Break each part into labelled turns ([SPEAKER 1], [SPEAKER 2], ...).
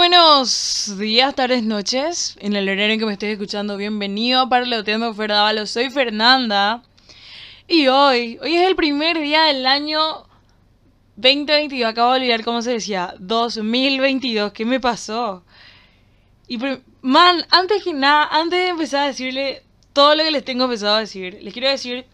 [SPEAKER 1] buenos días, tardes, noches. En el horario en que me estés escuchando, bienvenido a Parloteando Ferdávalo. Soy Fernanda. Y hoy, hoy es el primer día del año 2022. Acabo de olvidar cómo se decía. 2022. ¿Qué me pasó? Y, man, antes que nada, antes de empezar a decirle todo lo que les tengo empezado a decir, les quiero decir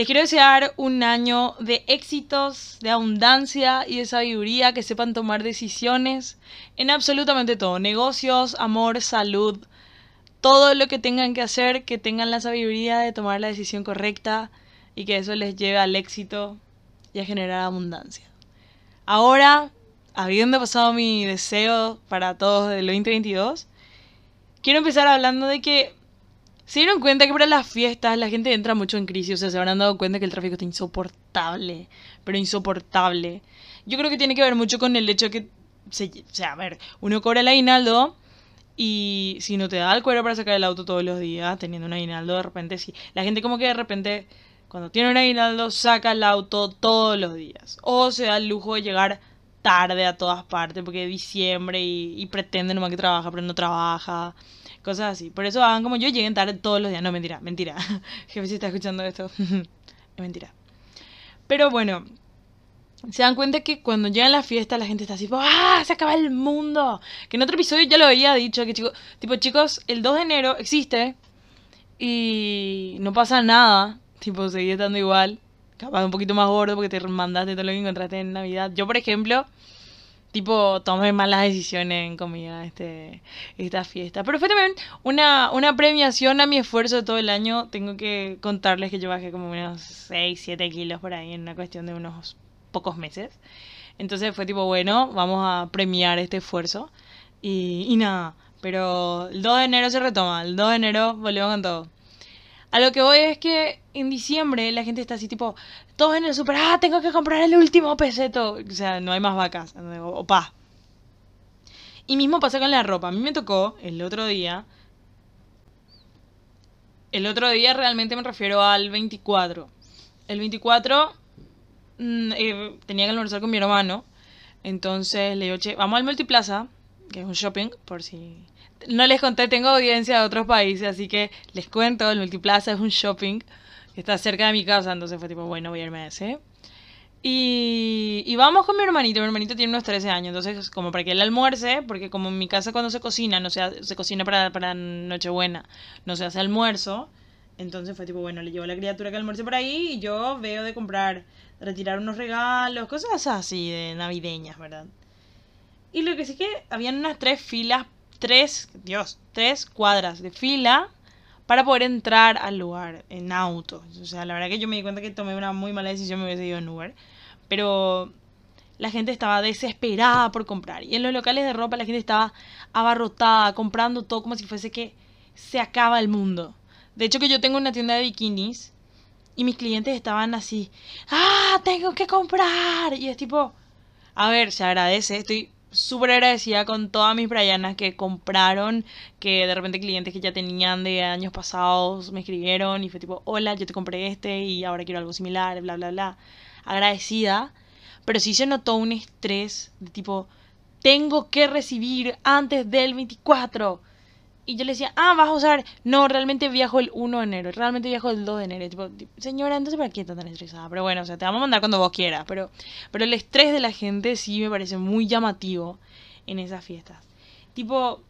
[SPEAKER 1] les quiero desear un año de éxitos, de abundancia y de sabiduría, que sepan tomar decisiones en absolutamente todo, negocios, amor, salud, todo lo que tengan que hacer, que tengan la sabiduría de tomar la decisión correcta y que eso les lleve al éxito y a generar abundancia. Ahora, habiendo pasado mi deseo para todos del 2022, quiero empezar hablando de que se dieron cuenta que para las fiestas la gente entra mucho en crisis, o sea, se habrán dado cuenta que el tráfico está insoportable, pero insoportable. Yo creo que tiene que ver mucho con el hecho que, o sea, a ver, uno cobra el aguinaldo y si no te da el cuero para sacar el auto todos los días, teniendo un aguinaldo, de repente sí. La gente como que de repente, cuando tiene un aguinaldo, saca el auto todos los días. O se da el lujo de llegar tarde a todas partes porque es diciembre y, y pretende nomás que trabaja, pero no trabaja cosas así. Por eso hagan como yo, lleguen tarde todos los días. No, mentira, mentira. Jefe, si está escuchando esto, es mentira. Pero bueno, se dan cuenta que cuando llegan las fiestas la gente está así, ¡ah! Se acaba el mundo. Que en otro episodio ya lo había dicho, que chicos, tipo, chicos, el 2 de enero existe y no pasa nada. Tipo, seguí estando igual. Capaz un poquito más gordo porque te mandaste todo lo que encontraste en Navidad. Yo, por ejemplo, tipo tomé malas decisiones en comida este, esta fiesta. Pero fue también una, una premiación a mi esfuerzo de todo el año. Tengo que contarles que yo bajé como unos 6, 7 kilos por ahí en una cuestión de unos pocos meses. Entonces fue tipo, bueno, vamos a premiar este esfuerzo. Y, y nada, pero el 2 de enero se retoma, el 2 de enero volvemos con todo. A lo que voy es que en diciembre la gente está así tipo, todos en el super, ah, tengo que comprar el último peseto. O sea, no hay más vacas, opa. Y mismo pasa con la ropa. A mí me tocó el otro día. El otro día realmente me refiero al 24. El 24 mm, eh, tenía que almorzar con mi hermano. Entonces le digo, vamos al Multiplaza, que es un shopping, por si no les conté, tengo audiencia de otros países, así que les cuento, el Multiplaza es un shopping está cerca de mi casa, entonces fue tipo, bueno, voy a irme a ese. Y, y vamos con mi hermanito, mi hermanito tiene unos 13 años, entonces como para que él almuerce, porque como en mi casa cuando se cocina, no se, se cocina para, para Nochebuena, no se hace almuerzo, entonces fue tipo, bueno, le llevo a la criatura que almuerce por ahí y yo veo de comprar, retirar unos regalos, cosas así de navideñas, ¿verdad? Y lo que sí que habían unas tres filas tres, Dios, tres cuadras de fila para poder entrar al lugar en auto. O sea, la verdad que yo me di cuenta que tomé una muy mala decisión, me hubiese ido en Uber. Pero la gente estaba desesperada por comprar. Y en los locales de ropa la gente estaba abarrotada, comprando todo como si fuese que se acaba el mundo. De hecho que yo tengo una tienda de bikinis y mis clientes estaban así, ah, tengo que comprar. Y es tipo, a ver, se agradece, estoy súper agradecida con todas mis Brianas que compraron, que de repente clientes que ya tenían de años pasados me escribieron y fue tipo, hola, yo te compré este y ahora quiero algo similar, bla, bla, bla. Agradecida, pero sí se notó un estrés de tipo, tengo que recibir antes del 24. Y yo le decía, ah, vas a usar. No, realmente viajo el 1 de enero. Realmente viajo el 2 de enero. Tipo, señora, entonces ¿para qué estás tan estresada? Pero bueno, o sea, te vamos a mandar cuando vos quieras. Pero, pero el estrés de la gente sí me parece muy llamativo en esas fiestas. Tipo,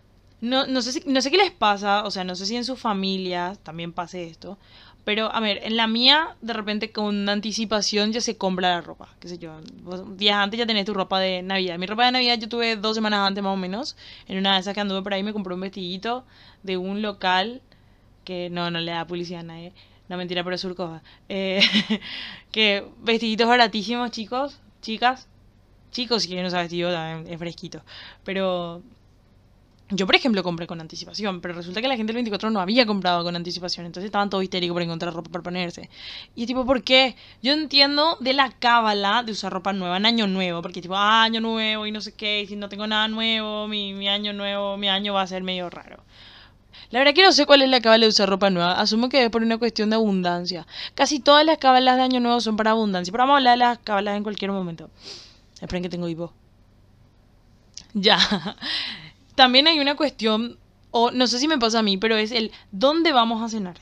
[SPEAKER 1] no, no, sé no sé qué les pasa. O sea, no sé si en sus familias también pase esto. Pero, a ver, en la mía, de repente con anticipación ya se compra la ropa. Qué sé yo. días antes ya tenés tu ropa de Navidad. Mi ropa de Navidad yo tuve dos semanas antes más o menos. En una de esas que anduve por ahí me compré un vestidito de un local que no, no le da publicidad a nadie. No, mentira, pero es Surcova. Eh, que vestiditos baratísimos, chicos, chicas. Chicos, si quieren usar vestido, es fresquito. Pero yo, por ejemplo, compré con anticipación, pero resulta que la gente del 24 no había comprado con anticipación, entonces estaban todos histéricos por encontrar ropa para ponerse. Y tipo, ¿por qué? Yo entiendo de la cábala de usar ropa nueva en año nuevo, porque tipo, ah, año nuevo y no sé qué, y si no tengo nada nuevo, mi, mi año nuevo, mi año va a ser medio raro. La verdad que no sé cuál es la cábala de usar ropa nueva. Asumo que es por una cuestión de abundancia. Casi todas las cábalas de Año Nuevo son para abundancia. Pero vamos a hablar de las cábalas en cualquier momento. Esperen que tengo hipo. Ya. también hay una cuestión, o no sé si me pasa a mí, pero es el ¿dónde vamos a cenar?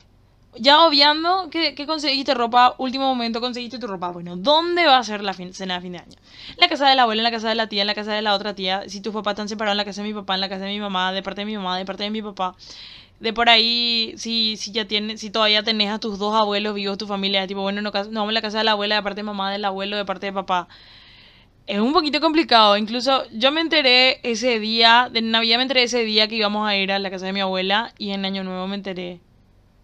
[SPEAKER 1] Ya obviando que, que conseguiste ropa, último momento conseguiste tu ropa. Bueno, ¿dónde va a ser la cena de fin de año? La casa de la abuela, en la casa de la tía, en la casa de la otra tía. Si tus papás están separados, en la casa de mi papá, en la casa de mi mamá, de parte de mi mamá, de parte de mi papá. De por ahí, si, si ya tienes, si todavía tenés a tus dos abuelos vivos, tu familia, tipo, bueno, no, no vamos a la casa de la abuela, de parte de mamá, del abuelo, de parte de papá es un poquito complicado. Incluso yo me enteré ese día, de Navidad me enteré ese día que íbamos a ir a la casa de mi abuela y en Año Nuevo me enteré.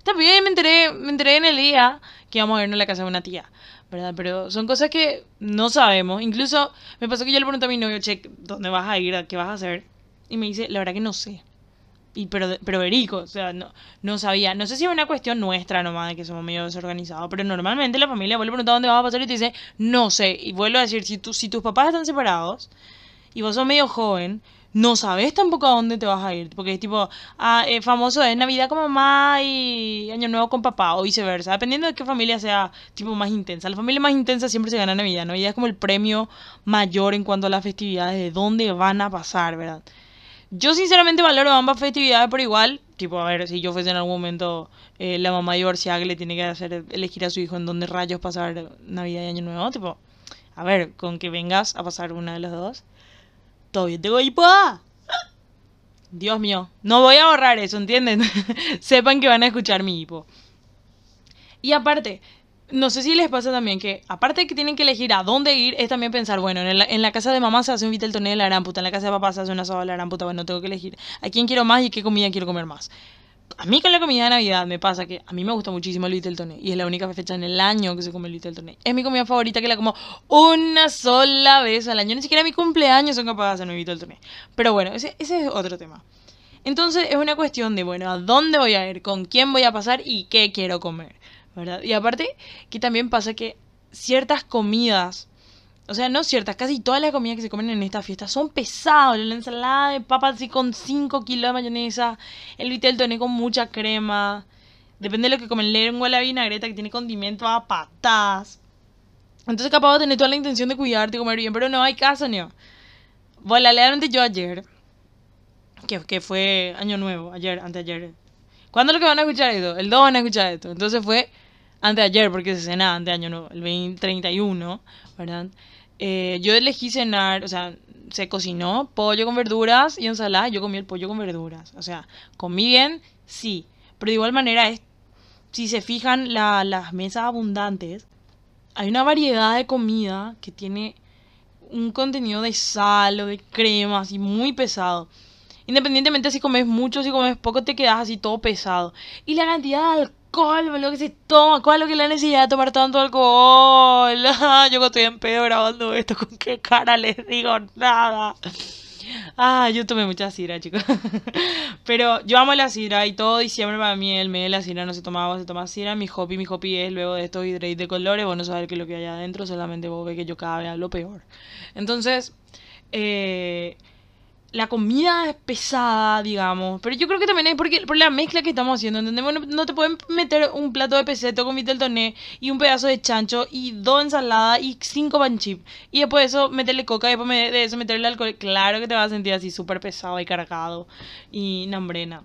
[SPEAKER 1] También me enteré, me enteré en el día que íbamos a irnos a la casa de una tía, ¿verdad? Pero son cosas que no sabemos. Incluso me pasó que yo le pregunté a mi novio, che, ¿dónde vas a ir? ¿Qué vas a hacer? Y me dice, la verdad que no sé. Y pero, pero verico, o sea, no, no sabía. No sé si es una cuestión nuestra nomás de que somos medio desorganizados, pero normalmente la familia vuelve a preguntar dónde vas a pasar y te dice, no sé. Y vuelvo a decir, si, si tus papás están separados y vos sos medio joven, no sabes tampoco a dónde te vas a ir. Porque es tipo, ah, eh, famoso es Navidad con mamá y Año Nuevo con papá, o viceversa. Dependiendo de qué familia sea tipo más intensa. La familia más intensa siempre se gana Navidad. Navidad es como el premio mayor en cuanto a las festividades, de dónde van a pasar, ¿verdad? Yo sinceramente valoro ambas festividades por igual. Tipo, a ver, si yo fuese en algún momento eh, la mamá divorciada que le tiene que hacer elegir a su hijo en dónde rayos pasar Navidad y Año Nuevo, tipo, a ver, con que vengas a pasar una de las dos, todavía tengo hipo. Dios mío, no voy a borrar eso, ¿entienden? Sepan que van a escuchar mi hipo. Y aparte, no sé si les pasa también que, aparte de que tienen que elegir a dónde ir, es también pensar, bueno, en la, casa de mamá se hace un Viteltoné de la gran puta, en la casa de papá se hace una soda de la gran puta, bueno, tengo que elegir a quién quiero más y qué comida quiero comer más. A mí con la comida de Navidad me pasa que a mí me gusta muchísimo el Viteltoné y es la única fecha en el año que se come el Viteltoné. Es mi comida favorita que la como una sola vez al año, ni siquiera mi cumpleaños son capaces de hacer mi Viteltoné. Pero bueno, ese, ese es otro tema. Entonces es una cuestión de, bueno, ¿a dónde voy a ir? ¿Con quién voy a pasar? ¿Y qué quiero comer? ¿Verdad? Y aparte que también pasa que ciertas comidas, o sea, no ciertas, casi todas las comidas que se comen en esta fiesta son pesadas. La ensalada de papas así con 5 kilos de mayonesa, el vitel toné con mucha crema. Depende de lo que comen, lengua la vinagreta que tiene condimento a patas. Entonces capaz de tener toda la intención de cuidarte y comer bien, pero no hay caso, ni Bueno, realmente yo ayer, que, que fue año nuevo, ayer, anteayer. ¿Cuándo es lo que van a escuchar esto? El 2 van a escuchar esto. Entonces fue antes ayer, porque se cena antes de año nuevo, el 2031, ¿verdad? Eh, yo elegí cenar, o sea, se cocinó pollo con verduras y ensalada. Yo comí el pollo con verduras. O sea, comí bien, sí. Pero de igual manera, es, si se fijan las mesas abundantes, hay una variedad de comida que tiene un contenido de sal o de crema, así muy pesado. Independientemente si comes mucho, si comes poco, te quedas así todo pesado. Y la cantidad de alcohol, lo que se toma, cuál es lo que la necesidad de tomar tanto alcohol. yo estoy en pedo grabando esto, con qué cara les digo nada. Ah, yo tomé mucha sidra, chicos. Pero yo amo la sidra y todo diciembre para mí el mes de la sidra no se tomaba, se toma sidra. Mi hobby, mi hobby es luego de estos hidreitos de colores. Vos no sabés qué es lo que hay adentro, solamente vos ves que yo cada vez hablo peor. Entonces, eh, la comida es pesada, digamos. Pero yo creo que también es porque, por la mezcla que estamos haciendo, ¿entendés? Bueno, no te pueden meter un plato de peseto con vitel toné y un pedazo de chancho y dos ensaladas y cinco pan chip. Y después de eso meterle coca y después de eso meterle alcohol. Claro que te vas a sentir así súper pesado y cargado y nambrena.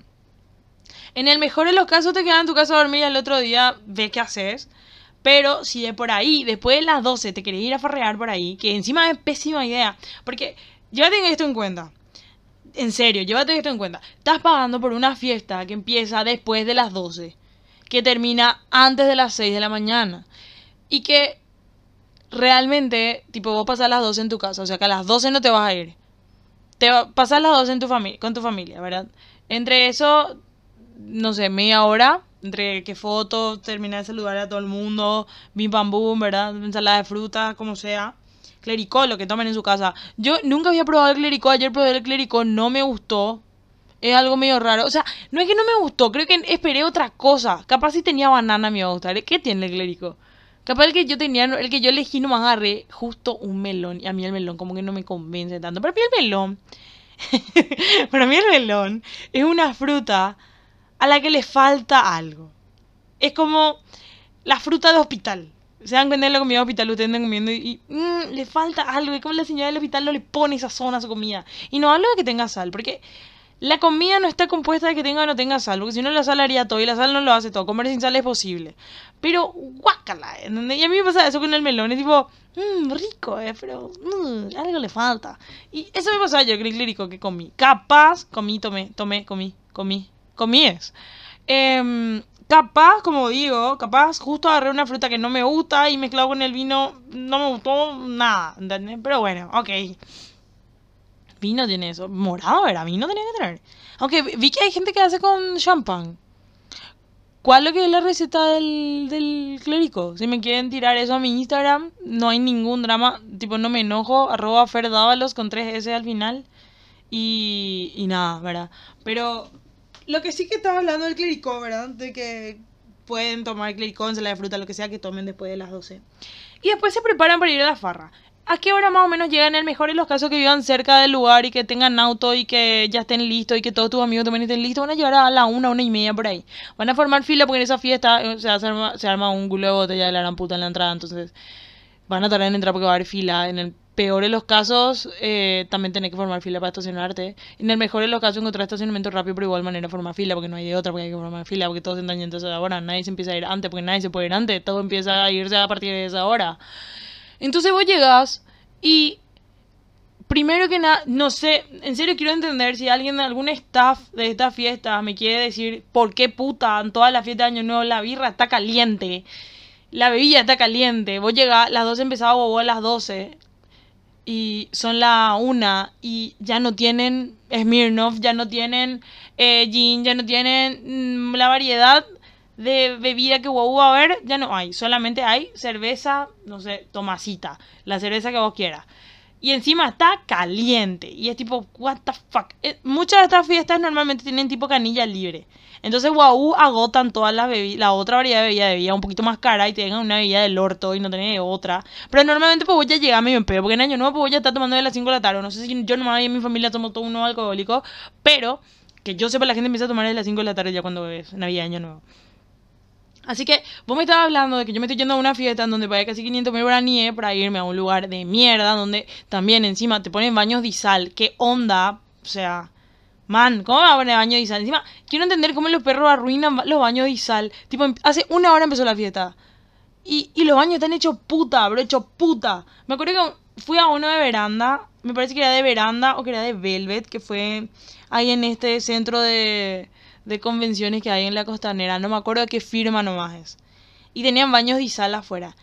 [SPEAKER 1] En el mejor de los casos te quedas en tu casa a dormir y al otro día ves qué haces. Pero si de por ahí, después de las 12, te querés ir a farrear por ahí, que encima es pésima idea. Porque ya tengo esto en cuenta en serio, llévate esto en cuenta. Estás pagando por una fiesta que empieza después de las 12, que termina antes de las 6 de la mañana. Y que realmente, tipo, vos pasas las 12 en tu casa, o sea que a las 12 no te vas a ir. Te pasas las 12 en tu familia, con tu familia, ¿verdad? Entre eso, no sé, media hora, entre que fotos, terminar de saludar a todo el mundo, bim bam boom, ¿verdad? Ensalada de fruta, como sea clericó, lo que tomen en su casa. Yo nunca había probado el clericó, ayer probé el clericó, no me gustó. Es algo medio raro. O sea, no es que no me gustó, creo que esperé otra cosa. Capaz si tenía banana me iba a gustar. ¿Qué tiene el clérico? Capaz el que yo tenía, el que yo elegí no me agarré justo un melón. Y a mí el melón como que no me convence tanto. Para mí el melón, para mí el melón es una fruta a la que le falta algo. Es como la fruta de hospital se dan cuenta de la comida hospital, ustedes están comiendo y, le falta algo. Y como la señora del hospital no le pone esa zona a su comida. Y no hablo de que tenga sal, porque La comida no está compuesta de que tenga o no tenga sal, porque si no la sal haría todo y la sal no lo hace todo. Comer sin sal es posible. Pero guácala, ¿entendés? Y a mí me pasa eso con el melón, es tipo, mmm, rico, eh, pero mm, algo le falta. Y eso me pasaba con el clérico que comí. Capaz, comí, tomé, tomé, comí, comí, comí es. Em, capaz, como digo, capaz justo agarré una fruta que no me gusta y mezclado con el vino no me gustó nada, ¿entendés? Pero bueno, ok. Vino tiene eso. Morado era, vino tenía que tener. Aunque vi que hay gente que hace con champán. ¿Cuál es lo que es la receta del, del clérico? Si me quieren tirar eso a mi Instagram, no hay ningún drama. Tipo, no me enojo. Arroba Ferdávalos con 3 S al final. Y, y nada, ¿verdad? Pero lo que sí que estaba hablando del clérico, ¿verdad? De que pueden tomar clericó, ensalada de fruta, lo que sea, que tomen después de las 12. Y después se preparan para ir a la farra. ¿A qué hora más o menos llegan? El mejor en los casos que vivan cerca del lugar y que tengan auto y que ya estén listos y que todos tus amigos también estén listos. Van a llegar a la una, una y media por ahí. Van a formar fila porque en esa fiesta eh, se, arma, se arma un gulo de botella de la gran puta en la entrada. Entonces van a tardar en entrar porque va a haber fila. En el peor de los casos, eh, también tenés que formar fila para estacionarte. En el mejor de los casos, encontrar estacionamiento rápido, pero igual manera formar fila porque no hay de otra, porque hay que formar fila, porque todos entran y entonces ahora nadie se empieza a ir antes, porque nadie se puede ir antes. Todo empieza a irse a partir de esa hora. Entonces vos llegas y primero que nada, no sé, en serio quiero entender si alguien, algún staff de esta fiesta me quiere decir por qué puta en toda la fiesta de Año Nuevo la birra está caliente. La bebida está caliente. Vos llegás, las 12 empezaba a a las 12. Y son la una y ya no tienen Smirnoff, ya no tienen eh, gin, ya no tienen mm, la variedad de bebida que wow va a haber, ya no hay. Solamente hay cerveza, no sé, tomasita. La cerveza que vos quieras. Y encima está caliente. Y es tipo, what the fuck. Eh, muchas de estas fiestas normalmente tienen tipo canilla libre. Entonces, wow, agotan todas las bebidas, la otra variedad de bebida de bebida un poquito más cara y tengan una bebida del orto y no tenés otra. Pero normalmente pues voy a llegar medio en porque en año nuevo pues voy a estar tomando de las 5 de la tarde. No sé si yo nomás en mi familia tomo todo uno alcohólico, pero que yo sepa la gente empieza a tomar de las 5 de la tarde ya cuando es Navidad, año nuevo. Así que vos me estabas hablando de que yo me estoy yendo a una fiesta en donde pagué casi 500 mil guaraníes para irme a un lugar de mierda donde también encima te ponen baños de sal. ¿Qué onda? O sea, man, ¿cómo me va a poner baño de sal? Encima, quiero entender cómo los perros arruinan los baños de sal. Tipo, em, hace una hora empezó la fiesta. Y, y los baños están hechos puta, bro, hechos puta. Me acuerdo que fui a uno de veranda. Me parece que era de veranda o que era de Velvet, que fue ahí en este centro de de convenciones que hay en la costanera. No me acuerdo qué firma nomás es. Y tenían baños de sal afuera.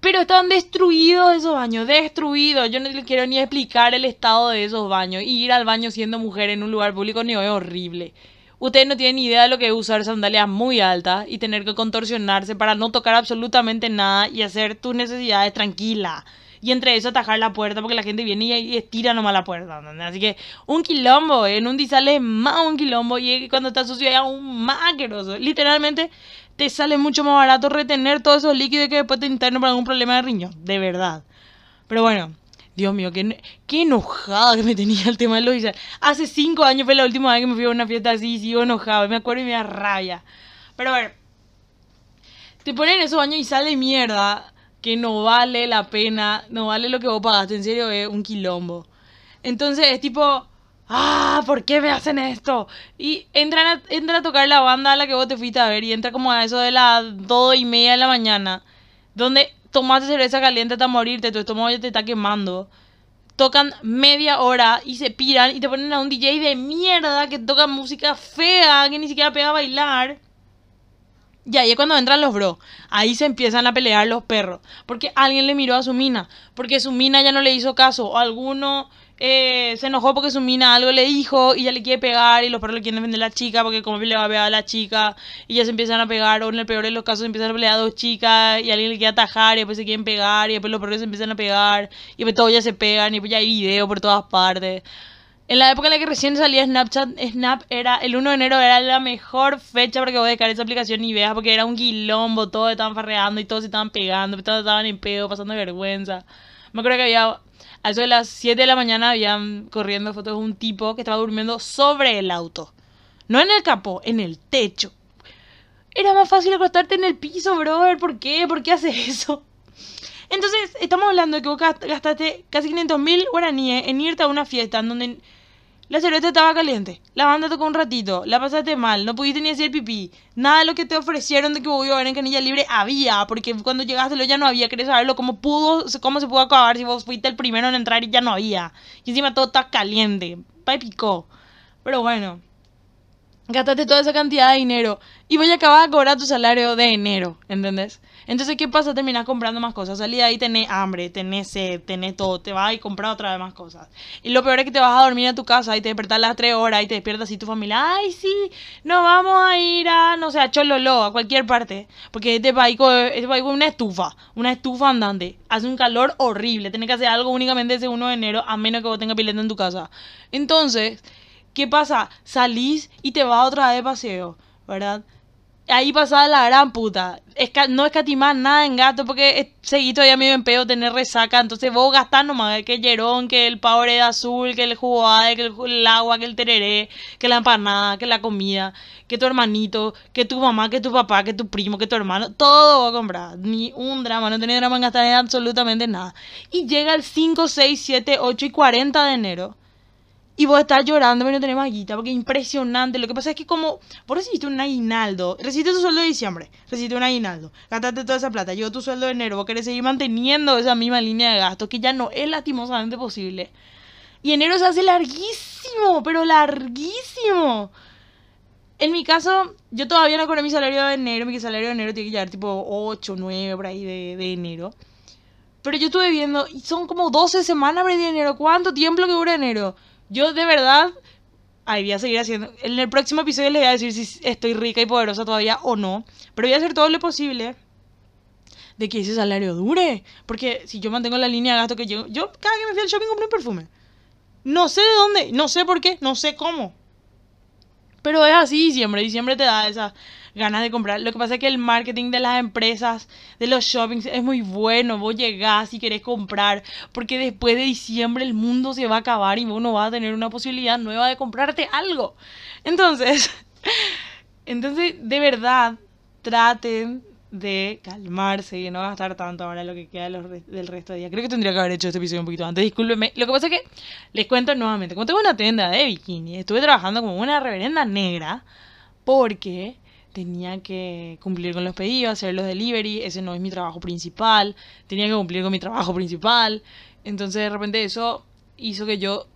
[SPEAKER 1] Pero estaban destruidos esos baños, destruidos. Yo no le quiero ni explicar el estado de esos baños. Y ir al baño siendo mujer en un lugar público ni es horrible. Ustedes no tienen idea de lo que es usar sandalias muy altas y tener que contorsionarse para no tocar absolutamente nada y hacer tus necesidades tranquila y entre eso atajar la puerta porque la gente viene y, estira nomás la puerta. Así que un quilombo, en un disal es más un quilombo y cuando está sucio es aún más asqueroso. Literalmente te sale mucho más barato retener todos esos líquidos que después te interno por algún problema de riñón, de verdad. Pero bueno, Dios mío, qué, qué enojada que me tenía el tema de los. Hace cinco años fue la última vez que me fui a una fiesta así y sigo enojado. Me acuerdo y me da rabia. Pero a ver, te ponen esos baños y sale mierda que no vale la pena, no vale lo que vos pagaste, en serio es un quilombo. Entonces es tipo, ah, ¿por qué me hacen esto? Y entran a, entra a tocar la banda a la que vos te fuiste a ver y entra como a eso de las dos y media de la mañana, donde tomaste cerveza caliente hasta morirte, tu estómago ya te está quemando. Tocan media hora y se piran y te ponen a un DJ de mierda que toca música fea, que ni siquiera pega a bailar. Y ahí es cuando entran los bros. Ahí se empiezan a pelear los perros. Porque alguien le miró a su mina. Porque su mina ya no le hizo caso. O alguno eh, se enojó porque su mina algo le dijo y ya le quiere pegar. Y los perros le quieren defender a la chica porque como le va a pegar a la chica. Y ya se empiezan a pegar. O en el peor de los casos se empiezan a pelear a dos chicas. Y alguien le quiere atajar. Y después se quieren pegar. Y después los perros se empiezan a pegar. Y después todos ya se pegan. Y después ya hay video por todas partes. En la época en la que recién salía Snapchat, Snap era, el 1 de enero era la mejor fecha para que vos descargues esa aplicación y veas, porque era un quilombo, todos estaban farreando y todos se estaban pegando, todos estaban en pedo, pasando vergüenza. Me acuerdo que había, a eso de las 7 de la mañana, habían corriendo fotos de un tipo que estaba durmiendo sobre el auto. No en el capó, en el techo. Era más fácil acostarte en el piso, brother. ¿Por qué? ¿Por qué haces eso? Entonces, estamos hablando de que vos gastaste casi 500 mil guaraníes en irte a una fiesta en donde La cerveza estaba caliente. La banda tocó un ratito. La pasaste mal. No pudiste ni hacer pipí. Nada de lo que te ofrecieron de que voy a ver en Canilla Libre había. Porque cuando llegaste lo ya no había. Querés saberlo cómo pudo, cómo se pudo acabar si vos fuiste el primero en entrar y ya no había. Y encima todo está caliente. Pa' picó. Pero bueno gastaste toda esa cantidad de dinero y voy a acabar de cobrar tu salario de enero, ¿entendés? Entonces, ¿qué pasa? Terminas comprando más cosas. Salí de ahí, tenés hambre, tenés sed, tenés todo. Te vas y comprar otra vez más cosas. Y lo peor es que te vas a dormir en tu casa y te despertas a las 3 horas y te despiertas y tu familia, ay, sí, nos vamos a ir a, no sé, a Chololo, a cualquier parte. Porque este país, este país es una estufa, una estufa andante. Hace un calor horrible. Tenés que hacer algo únicamente ese 1 de enero, a menos que vos tengas pileta en tu casa. Entonces, ¿qué pasa? Salís y te vas otra vez de paseo, ¿verdad? Ahí pasaba la gran puta. no escatimar nada en gato porque seguí todavía medio en pedo tener resaca. Entonces vos gastás nomás que el yerón, que el de azul, que el jugo que el, agua, que el tereré, que la empanada, que la comida, que tu hermanito, que tu mamá, que tu papá, que tu primo, que tu hermano. Todo voy a comprar. Ni un drama, no tenés drama en gastar en absolutamente nada. Y llega el 5, 6, 7, 8 y 40 de enero y vos estás llorando pero no tenés más porque es impresionante. Lo que pasa es que como vos recibiste un aguinaldo, recibiste tu sueldo de diciembre, recibiste un aguinaldo, gastaste toda esa plata, llegó tu sueldo de enero, vos querés seguir manteniendo esa misma línea de gasto que ya no es lastimosamente posible. Y enero se hace larguísimo, pero larguísimo. En mi caso, yo todavía no cobro mi salario de enero, mi salario de enero tiene que llegar tipo 8, 9 por ahí de, de enero. Pero yo estuve viendo, y son como 12 semanas de enero. ¿Cuánto tiempo que dura enero? Yo de verdad, ahí voy a seguir haciendo. En el próximo episodio les voy a decir si estoy rica y poderosa todavía o no. Pero voy a hacer todo lo posible de que ese salario dure. Porque si yo mantengo la línea de gasto que yo, yo cada que me fui al shopping compré un perfume. No sé de dónde, no sé por qué, no sé cómo. Pero es así diciembre, diciembre te da esa ganas de comprar. Lo que pasa es que el marketing de las empresas, de los shoppings, es muy bueno. Vos llegás y querés comprar, porque después de diciembre el mundo se va a acabar y vos no vas a tener una posibilidad nueva de comprarte algo. Entonces, entonces de verdad, traten de calmarse y no gastar tanto ahora lo que queda del resto de día. Creo que tendría que haber hecho este episodio un poquito antes, discúlpenme. Lo que pasa es que les cuento nuevamente, como tengo una tienda de bikini, estuve trabajando como una reverenda negra porque tenía que cumplir con los pedidos, hacer los delivery, ese no es mi trabajo principal, tenía que cumplir con mi trabajo principal. Entonces de repente eso hizo que yo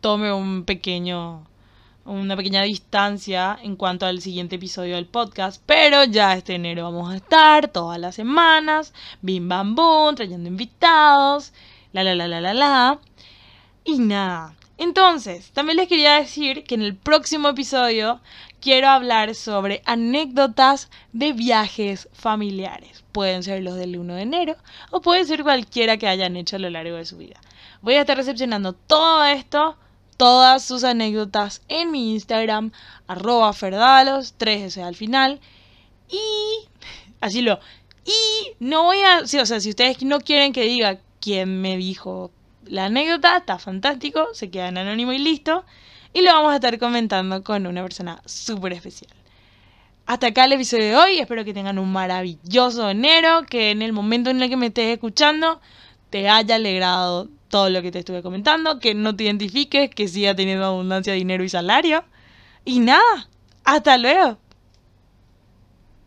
[SPEAKER 1] tome un pequeño una pequeña distancia en cuanto al siguiente episodio del podcast, pero ya este enero vamos a estar todas las semanas, bim bam boom, trayendo invitados, la la la la la la. Y nada. Entonces, también les quería decir que en el próximo episodio quiero hablar sobre anécdotas de viajes familiares. Pueden ser los del 1 de enero o pueden ser cualquiera que hayan hecho a lo largo de su vida. Voy a estar recepcionando todo esto, todas sus anécdotas en mi Instagram, arroba ferdalos, 3S al final. Y así lo. Y no voy a. o sea, si ustedes no quieren que diga quién me dijo la anécdota, está fantástico, se queda en anónimo y listo y lo vamos a estar comentando con una persona súper especial. Hasta acá el episodio de hoy, espero que tengan un maravilloso enero, que en el momento en el que me estés escuchando te haya alegrado todo lo que te estuve comentando, que no te identifiques, que siga teniendo abundancia de dinero y salario. Y nada, hasta luego.